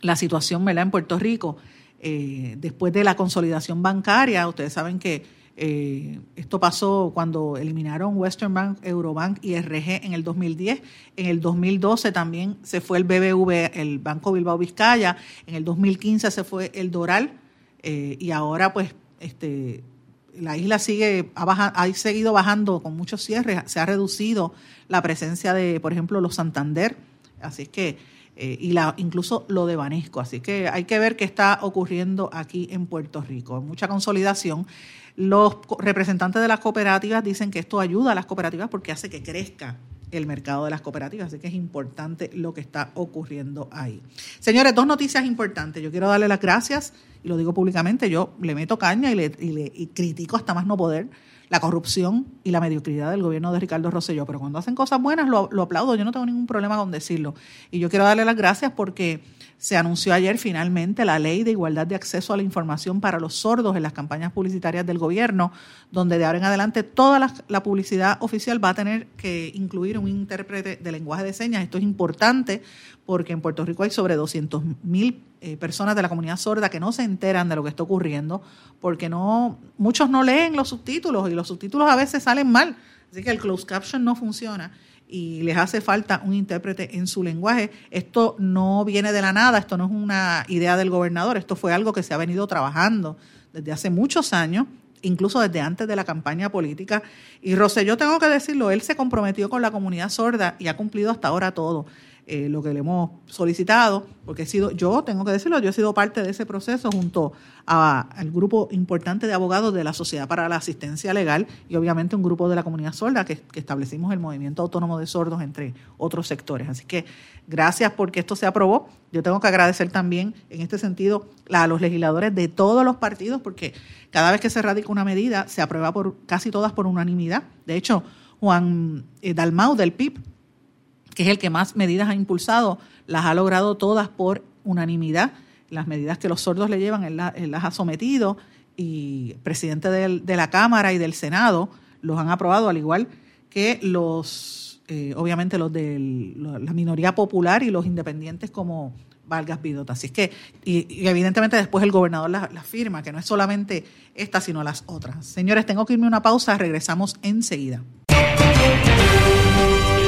la situación ¿verdad? en Puerto Rico. Eh, después de la consolidación bancaria, ustedes saben que eh, esto pasó cuando eliminaron Western Bank, Eurobank y RG en el 2010. En el 2012 también se fue el BBV, el Banco Bilbao Vizcaya. En el 2015 se fue el Doral. Eh, y ahora, pues, este, la isla sigue, ha, ha seguido bajando con muchos cierres. Se ha reducido la presencia de, por ejemplo, los Santander. Así es que eh, y la, incluso lo de Banesco. Así que hay que ver qué está ocurriendo aquí en Puerto Rico. Mucha consolidación. Los representantes de las cooperativas dicen que esto ayuda a las cooperativas porque hace que crezca el mercado de las cooperativas. Así que es importante lo que está ocurriendo ahí. Señores, dos noticias importantes. Yo quiero darle las gracias, y lo digo públicamente, yo le meto caña y le, y le critico hasta más no poder la corrupción y la mediocridad del gobierno de Ricardo Rosselló, pero cuando hacen cosas buenas lo, lo, aplaudo, yo no tengo ningún problema con decirlo. Y yo quiero darle las gracias porque se anunció ayer finalmente la ley de igualdad de acceso a la información para los sordos en las campañas publicitarias del gobierno, donde de ahora en adelante toda la, publicidad oficial va a tener que incluir un intérprete de lenguaje de señas. Esto es importante porque en Puerto Rico hay sobre 200 mil eh, personas de la comunidad sorda que no se enteran de lo que está ocurriendo, porque no muchos no leen los subtítulos y los subtítulos a veces salen mal, así que el closed caption no funciona y les hace falta un intérprete en su lenguaje. Esto no viene de la nada, esto no es una idea del gobernador, esto fue algo que se ha venido trabajando desde hace muchos años incluso desde antes de la campaña política. Y yo tengo que decirlo, él se comprometió con la comunidad sorda y ha cumplido hasta ahora todo. Eh, lo que le hemos solicitado, porque he sido, yo tengo que decirlo, yo he sido parte de ese proceso junto al grupo importante de abogados de la Sociedad para la Asistencia Legal y obviamente un grupo de la comunidad sorda que, establecimos el Movimiento Autónomo de Sordos entre otros sectores. Así que gracias porque esto se aprobó. Yo tengo que agradecer también en este sentido a los legisladores de todos los partidos porque cada vez que se radica una medida se aprueba por casi todas por unanimidad. De hecho, Juan eh, Dalmau del PIB que es el que más medidas ha impulsado, las ha logrado todas por unanimidad. Las medidas que los sordos le llevan, él, las ha sometido y el presidente de la Cámara y del Senado los han aprobado, al igual que los, eh, obviamente los de la minoría popular y los independientes como Vargas Vidota. Así es que, y, evidentemente después el gobernador las la firma, que no es solamente esta, sino las otras. Señores, tengo que irme a una pausa, regresamos enseguida.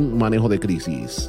manejo de crisis.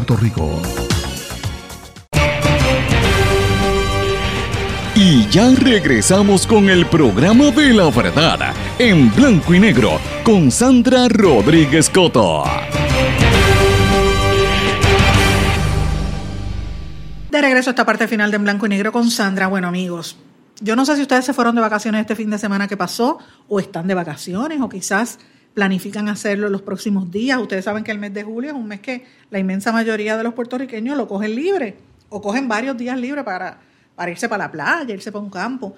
Rico. Y ya regresamos con el programa de la verdad en blanco y negro con Sandra Rodríguez Coto. De regreso a esta parte final de En Blanco y Negro con Sandra. Bueno, amigos, yo no sé si ustedes se fueron de vacaciones este fin de semana que pasó, o están de vacaciones, o quizás planifican hacerlo los próximos días. Ustedes saben que el mes de julio es un mes que la inmensa mayoría de los puertorriqueños lo cogen libre, o cogen varios días libres para, para irse para la playa, irse para un campo.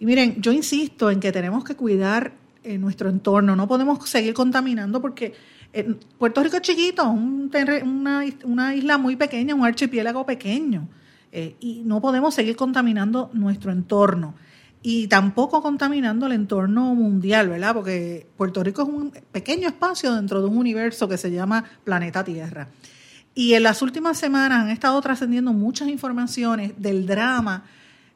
Y miren, yo insisto en que tenemos que cuidar eh, nuestro entorno, no podemos seguir contaminando porque eh, Puerto Rico es chiquito, un una, una isla muy pequeña, un archipiélago pequeño. Eh, y no podemos seguir contaminando nuestro entorno y tampoco contaminando el entorno mundial, ¿verdad? Porque Puerto Rico es un pequeño espacio dentro de un universo que se llama planeta Tierra. Y en las últimas semanas han estado trascendiendo muchas informaciones del drama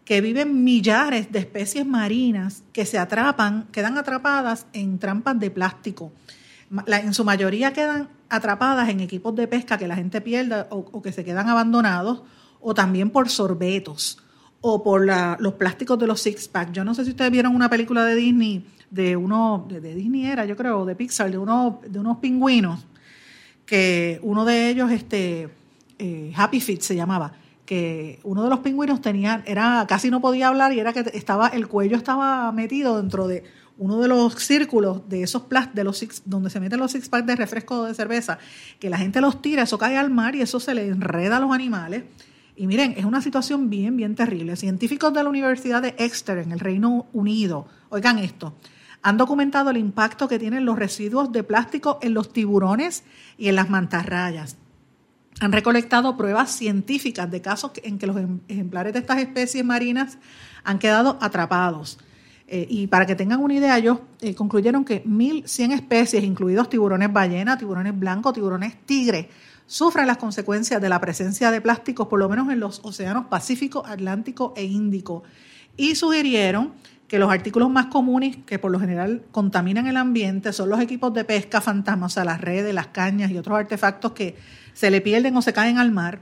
que viven millares de especies marinas que se atrapan, quedan atrapadas en trampas de plástico. en su mayoría quedan atrapadas en equipos de pesca que la gente pierde o que se quedan abandonados o también por sorbetos o por los plásticos de los six pack. Yo no sé si ustedes vieron una película de Disney, de uno, de, Disney era, yo creo, de Pixar, de, uno, de unos pingüinos, que uno de ellos, este, eh, Happy Feet se llamaba, que uno de los pingüinos tenía, era, casi no podía hablar y era que estaba, el cuello estaba metido dentro de uno de los círculos de esos plásticos, de los six, donde se meten los six pack de refresco de cerveza, que la gente los tira, eso cae al mar y eso se le enreda a los animales y miren, es una situación bien, bien terrible. Científicos de la Universidad de Exeter en el Reino Unido, oigan esto, han documentado el impacto que tienen los residuos de plástico en los tiburones y en las mantarrayas. Han recolectado pruebas científicas de casos en que los em, ejemplares de estas especies marinas han quedado atrapados. Eh, y para que tengan una idea, ellos eh, concluyeron que 1.100 especies, incluidos tiburones ballena, tiburones blancos, tiburones tigre, sufren las consecuencias de la presencia de plásticos, por lo menos en los océanos Pacífico, Atlántico e Índico. Y sugirieron que los artículos más comunes que por lo general contaminan el ambiente son los equipos de pesca fantasmas, o sea, las redes, las cañas y otros artefactos que se le pierden o se caen al mar,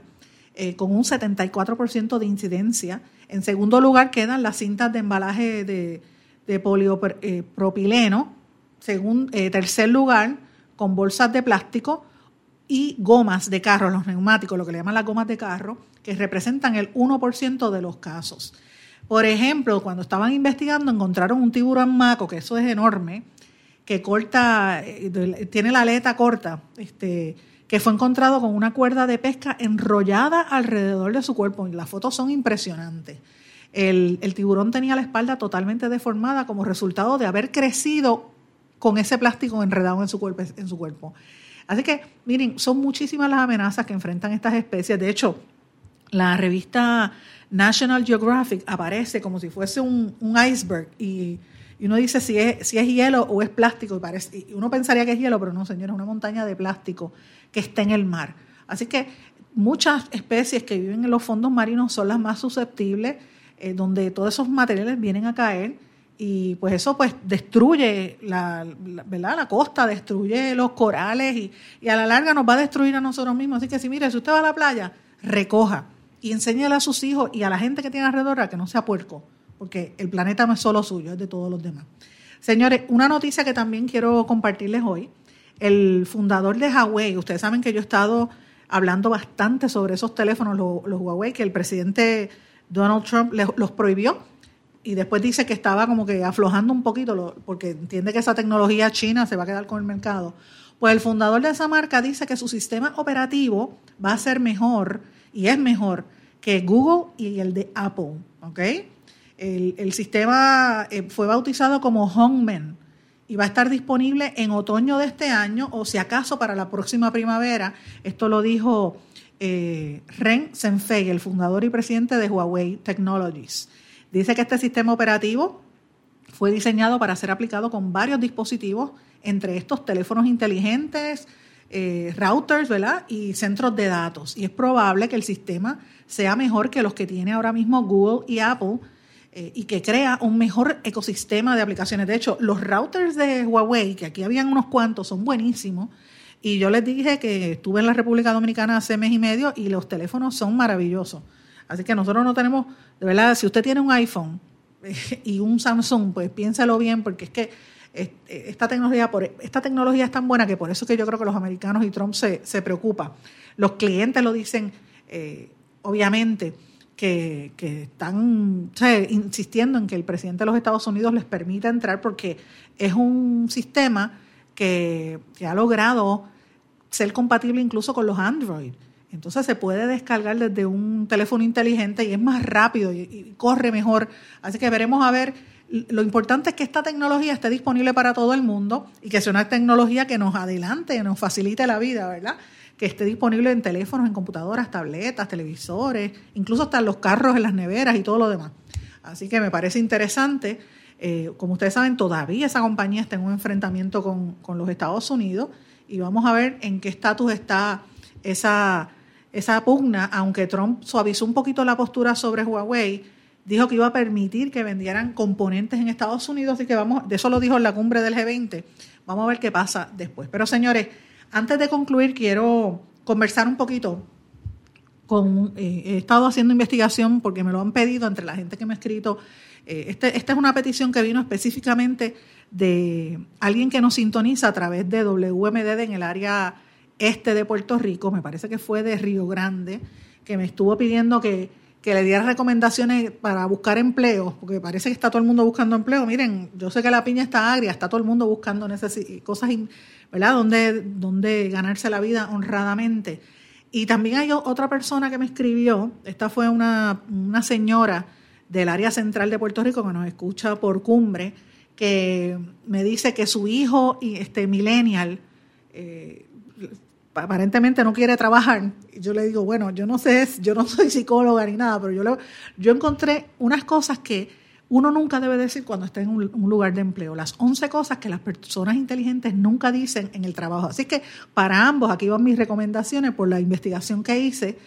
eh, con un 74% de incidencia. En segundo lugar quedan las cintas de embalaje de, de poliopropileno. Eh, Según, eh, tercer lugar, con bolsas de plástico y gomas de carro, los neumáticos, lo que le llaman las gomas de carro, que representan el 1% de los casos. Por ejemplo, cuando estaban investigando encontraron un tiburón maco, que eso es enorme, que corta, eh, tiene la aleta corta, este, que fue encontrado con una cuerda de pesca enrollada alrededor de su cuerpo. Y las fotos son impresionantes. El, el, tiburón tenía la espalda totalmente deformada como resultado de haber crecido con ese plástico enredado en su cuerpo. En su cuerpo. Así que, miren, son muchísimas las amenazas que enfrentan estas especies. De hecho, la revista National Geographic aparece como si fuese un, iceberg y, uno dice si es, si es hielo o es plástico parece, y uno pensaría que es hielo, pero no, señor, es una montaña de plástico que está en el mar. Así que muchas especies que viven en los fondos marinos son las más susceptibles, eh, donde todos esos materiales vienen a caer y pues eso pues destruye la, ¿verdad? la costa, destruye los corales y, a la larga nos va a destruir a nosotros mismos. Así que si mire, si usted va a la playa, recoja y enséñale a sus hijos y a la gente que tiene alrededor a que no sea puerco, porque el planeta no es solo suyo, es de todos los demás. Señores, una noticia que también quiero compartirles hoy. El fundador de Huawei, ustedes saben que yo he estado hablando bastante sobre esos teléfonos, los, Huawei, que el presidente Donald Trump los prohibió y después dice que estaba como que aflojando un poquito porque entiende que esa tecnología china se va a quedar con el mercado. Pues el fundador de esa marca dice que su sistema operativo va a ser mejor y es mejor que Google y el de Apple. ¿ok? El, sistema eh, fue bautizado como Hongmen y va a estar disponible en otoño de este año o si acaso para la próxima primavera. Esto lo dijo eh, Ren Zhengfei, el fundador y presidente de Huawei Technologies. Dice que este sistema operativo fue diseñado para ser aplicado con varios dispositivos, entre estos teléfonos inteligentes, eh, routers, ¿verdad? Y centros de datos. Y es probable que el sistema sea mejor que los que tiene ahora mismo Google y Apple eh, y que crea un mejor ecosistema de aplicaciones. De hecho, los routers de Huawei, que aquí habían unos cuantos, son buenísimos. Y yo les dije que estuve en la República Dominicana hace mes y medio y los teléfonos son maravillosos. Así que nosotros no tenemos, de verdad, si usted tiene un iPhone (laughs) y un Samsung, pues piénsalo bien, porque es que esta tecnología, por, esta tecnología es tan buena que por eso es que yo creo que los americanos y Trump se, se preocupa. Los clientes lo dicen, eh, obviamente, que, están insistiendo en que el presidente de los Estados Unidos les permita entrar porque es un sistema que, que ha logrado ser compatible incluso con los Android. Entonces se puede descargar desde un teléfono inteligente y es más rápido y, corre mejor. Así que veremos a ver. Lo importante es que esta tecnología esté disponible para todo el mundo y que sea una tecnología que nos adelante, nos facilite la vida, ¿verdad? Que esté disponible en teléfonos, en computadoras, tabletas, televisores, incluso hasta en los carros, en las neveras y todo lo demás. Así que me parece interesante. Eh, como ustedes saben, todavía esa compañía está en un enfrentamiento con, con los Estados Unidos y vamos a ver en qué estatus está esa esa pugna, aunque Trump suavizó un poquito la postura sobre Huawei, dijo que iba a permitir que vendieran componentes en Estados Unidos, y que vamos, de eso lo dijo en la cumbre del G20. Vamos a ver qué pasa después. Pero señores, antes de concluir, quiero conversar un poquito eh, he estado haciendo investigación porque me lo han pedido entre la gente que me ha escrito. Eh, este, esta es una petición que vino específicamente de alguien que nos sintoniza a través de WMD en el área este de Puerto Rico, me parece que fue de Río Grande, que me estuvo pidiendo que, le diera recomendaciones para buscar empleo, porque parece que está todo el mundo buscando empleo. Miren, yo sé que la piña está agria, está todo el mundo buscando cosas, ¿verdad? Donde, donde ganarse la vida honradamente. Y también hay otra persona que me escribió, esta fue una, una señora del área central de Puerto Rico que nos escucha por cumbre, que me dice que su hijo, este millennial, eh, aparentemente no quiere trabajar. yo le digo, bueno, yo no sé, yo no soy psicóloga ni nada, pero yo, yo encontré unas cosas que uno nunca debe decir cuando está en un, lugar de empleo. Las 11 cosas que las personas inteligentes nunca dicen en el trabajo. Así que para ambos, aquí van mis recomendaciones por la investigación que hice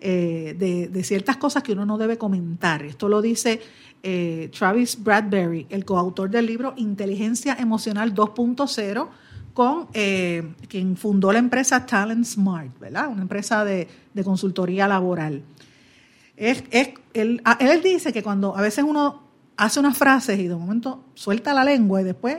eh, de, ciertas cosas que uno no debe comentar. Esto lo dice eh, Travis Bradbury, el coautor del libro Inteligencia Emocional 2.0 con eh, quien fundó la empresa Talent Smart, ¿verdad? Una empresa de, consultoría laboral. Él, él, dice que cuando a veces uno hace unas frases y de momento suelta la lengua y después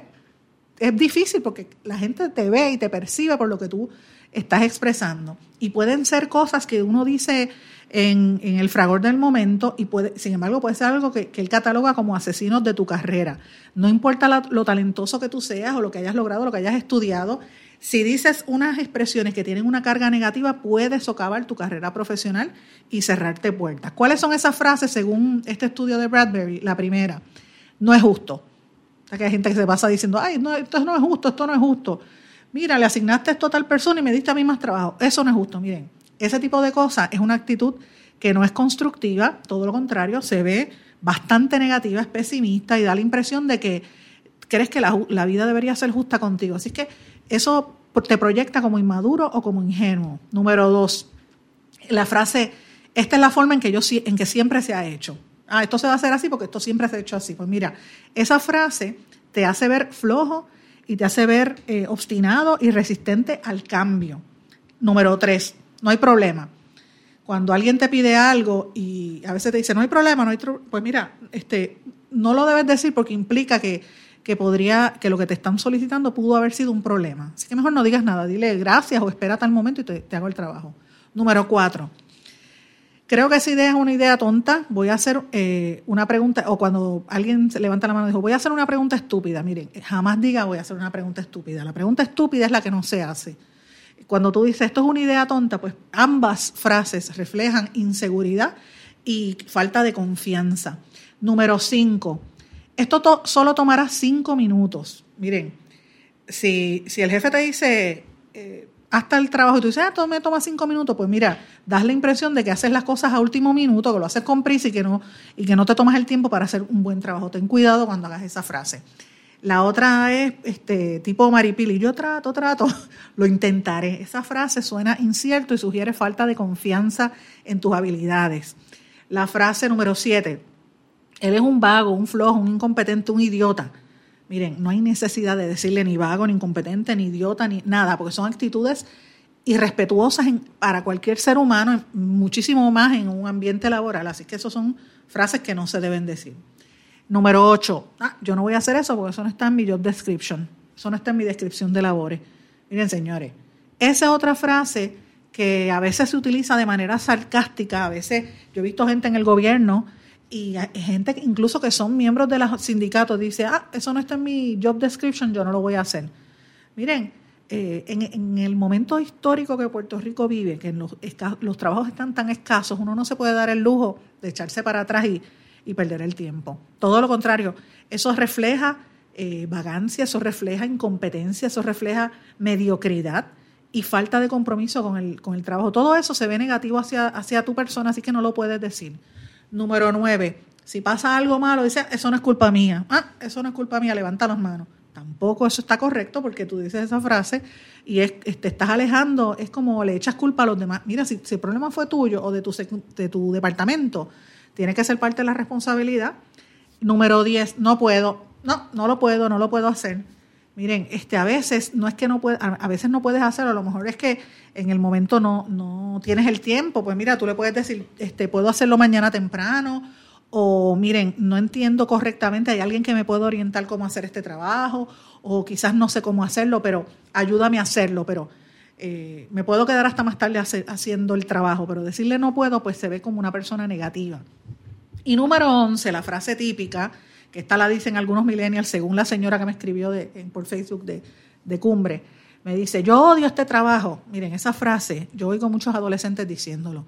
es difícil porque la gente te ve y te percibe por lo que tú estás expresando. Y pueden ser cosas que uno dice en, el fragor del momento y puede, sin embargo puede ser algo que, él cataloga como asesinos de tu carrera. No importa lo talentoso que tú seas o lo que hayas logrado, lo que hayas estudiado, si dices unas expresiones que tienen una carga negativa, puedes socavar tu carrera profesional y cerrarte puertas. ¿Cuáles son esas frases según este estudio de Bradbury? La primera, no es justo. O que hay gente que se pasa diciendo, ay, no, esto no es justo, esto no es justo. Mira, le asignaste esto a tal persona y me diste a mí más trabajo. Eso no es justo. Miren, ese tipo de cosas es una actitud que no es constructiva, todo lo contrario, se ve bastante negativa, es pesimista y da la impresión de que crees que la, vida debería ser justa contigo. Así que eso te proyecta como inmaduro o como ingenuo. Número dos, la frase, esta es la forma en que, yo, en que siempre se ha hecho. Ah, esto se va a hacer así porque esto siempre se ha hecho así. Pues mira, esa frase te hace ver flojo y te hace ver eh, obstinado y resistente al cambio. Número tres, no hay problema. Cuando alguien te pide algo y a veces te dice, no hay problema, no hay pues mira, este, no lo debes decir porque implica que, podría, que lo que te están solicitando pudo haber sido un problema. Así que mejor no digas nada, dile gracias o espera tal momento y te, hago el trabajo. Número cuatro, creo que esa idea es una idea tonta. Voy a hacer eh, una pregunta, o cuando alguien se levanta la mano y dijo, voy a hacer una pregunta estúpida. Miren, jamás diga voy a hacer una pregunta estúpida. La pregunta estúpida es la que no se hace cuando tú dices esto es una idea tonta, pues ambas frases reflejan inseguridad y falta de confianza. Número cinco, esto solo tomará cinco minutos. Miren, si, si el jefe te dice, eh, hasta el trabajo y tú dices, ah, todo me toma cinco minutos, pues mira, das la impresión de que haces las cosas a último minuto, que lo haces con prisa y que no, y que no te tomas el tiempo para hacer un buen trabajo. Ten cuidado cuando hagas esa frase. La otra es este tipo maripili, yo trato, trato, (laughs) lo intentaré. Esa frase suena incierto y sugiere falta de confianza en tus habilidades. La frase número siete, él es un vago, un flojo, un incompetente, un idiota. Miren, no hay necesidad de decirle ni vago, ni incompetente, ni idiota, ni nada, porque son actitudes irrespetuosas para cualquier ser humano, muchísimo más en un ambiente laboral. Así que esas son frases que no se deben decir. Número 8. Ah, yo no voy a hacer eso porque eso no está en mi job description. Eso no está en mi descripción de labores. Miren, señores, esa es otra frase que a veces se utiliza de manera sarcástica. A veces yo he visto gente en el gobierno y gente incluso que son miembros de los sindicatos dice, ah, eso no está en mi job description, yo no lo voy a hacer. Miren, eh, en, el momento histórico que Puerto Rico vive, que los, los trabajos están tan escasos, uno no se puede dar el lujo de echarse para atrás y y perder el tiempo. Todo lo contrario, eso refleja eh, vagancia, eso refleja incompetencia, eso refleja mediocridad y falta de compromiso con el, con el trabajo. Todo eso se ve negativo hacia, hacia tu persona, así que no lo puedes decir. Número nueve, si pasa algo malo, dice, eso no es culpa mía. Ah, eso no es culpa mía, levanta las manos. Tampoco eso está correcto porque tú dices esa frase y es, te estás alejando, es como le echas culpa a los demás. Mira, si, si el problema fue tuyo o de tu, de tu departamento, tiene que ser parte de la responsabilidad. Número 10, no puedo, no, no lo puedo, no lo puedo hacer. Miren, este, a veces no es que no puedes, a veces no puedes hacerlo, a lo mejor es que en el momento no, no tienes el tiempo, pues mira, tú le puedes decir, este, puedo hacerlo mañana temprano, o miren, no entiendo correctamente, hay alguien que me puede orientar cómo hacer este trabajo, o quizás no sé cómo hacerlo, pero ayúdame a hacerlo, pero eh, me puedo quedar hasta más tarde haciendo el trabajo, pero decirle no puedo, pues se ve como una persona negativa. Y número 11, la frase típica, que esta la dicen algunos millennials, según la señora que me escribió de, por Facebook de Cumbre, me dice, yo odio este trabajo. Miren, esa frase, yo oigo muchos adolescentes diciéndolo.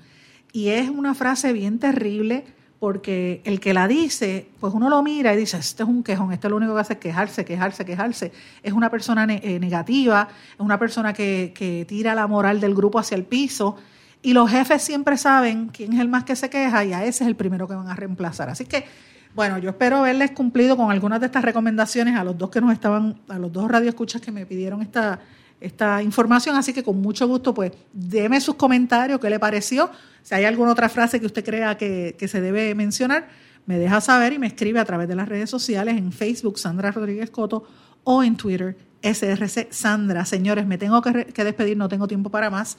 Y es una frase bien terrible porque el que la dice, pues uno lo mira y dice, este es un quejón, este lo único que hace es quejarse, quejarse, quejarse. Es una persona eh, negativa, es una persona que, que tira la moral del grupo hacia el piso y los jefes siempre saben quién es el más que se queja y a ese es el primero que van a reemplazar. Así que, bueno, yo espero haberles cumplido con algunas de estas recomendaciones a los dos que nos estaban, a los dos radioescuchas que me pidieron esta, esta información. Así que con mucho gusto, pues, deme sus comentarios, qué le pareció. Si hay alguna otra frase que usted crea que, se debe mencionar, me deja saber y me escribe a través de las redes sociales, en Facebook, Sandra Rodríguez Coto, o en Twitter, SRC Sandra. Señores, me tengo que despedir, no tengo tiempo para más.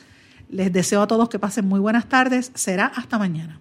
Les deseo a todos que pasen muy buenas tardes. Será hasta mañana.